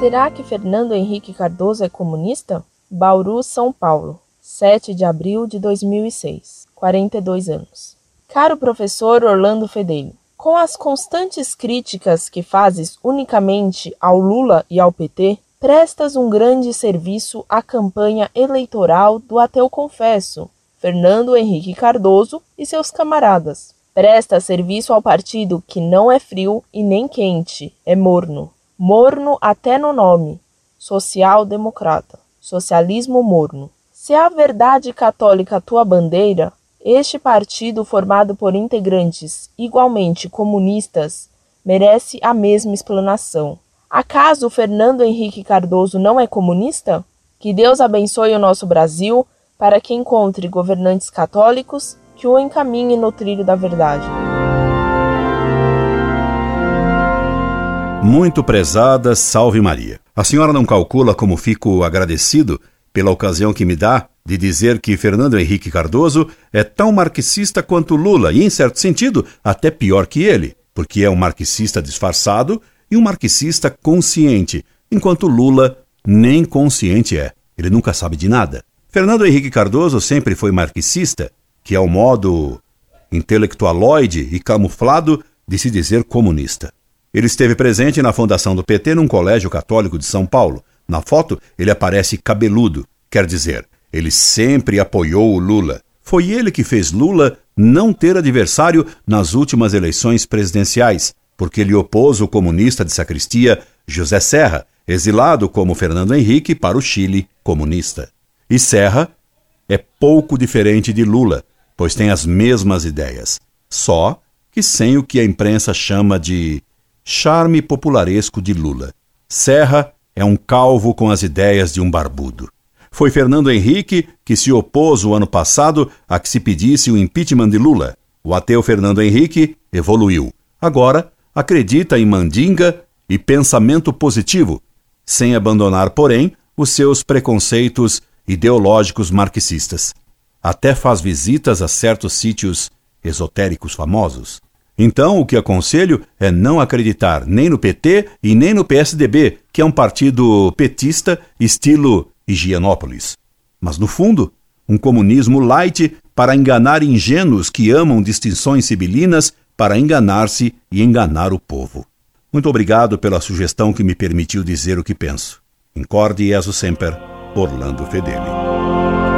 Será que Fernando Henrique Cardoso é comunista? Bauru, São Paulo, 7 de abril de 2006, 42 anos. Caro professor Orlando Fedeli, com as constantes críticas que fazes unicamente ao Lula e ao PT, prestas um grande serviço à campanha eleitoral do ateu confesso, Fernando Henrique Cardoso e seus camaradas. Presta serviço ao partido que não é frio e nem quente, é morno. Morno até no nome. Social-democrata. Socialismo morno. Se a verdade católica tua bandeira, este partido formado por integrantes igualmente comunistas merece a mesma explanação. Acaso Fernando Henrique Cardoso não é comunista? Que Deus abençoe o nosso Brasil para que encontre governantes católicos que o encaminhem no trilho da verdade. Muito prezada, salve Maria. A senhora não calcula como fico agradecido pela ocasião que me dá de dizer que Fernando Henrique Cardoso é tão marxista quanto Lula e, em certo sentido, até pior que ele, porque é um marxista disfarçado e um marxista consciente, enquanto Lula nem consciente é. Ele nunca sabe de nada. Fernando Henrique Cardoso sempre foi marxista, que é o modo intelectualoide e camuflado de se dizer comunista. Ele esteve presente na fundação do PT num colégio católico de São Paulo. Na foto, ele aparece cabeludo, quer dizer, ele sempre apoiou o Lula. Foi ele que fez Lula não ter adversário nas últimas eleições presidenciais, porque ele opôs o comunista de sacristia José Serra, exilado como Fernando Henrique para o Chile comunista. E Serra é pouco diferente de Lula, pois tem as mesmas ideias, só que sem o que a imprensa chama de charme popularesco de Lula. Serra é um calvo com as ideias de um barbudo. Foi Fernando Henrique que se opôs o ano passado a que se pedisse o impeachment de Lula. O ateu Fernando Henrique evoluiu. Agora acredita em mandinga e pensamento positivo, sem abandonar, porém, os seus preconceitos ideológicos marxistas. Até faz visitas a certos sítios esotéricos famosos. Então, o que aconselho é não acreditar nem no PT e nem no PSDB, que é um partido petista estilo Higienópolis. Mas, no fundo, um comunismo light para enganar ingênuos que amam distinções sibilinas para enganar-se e enganar o povo. Muito obrigado pela sugestão que me permitiu dizer o que penso. Incorde Jesus Semper. Orlando Fedeli.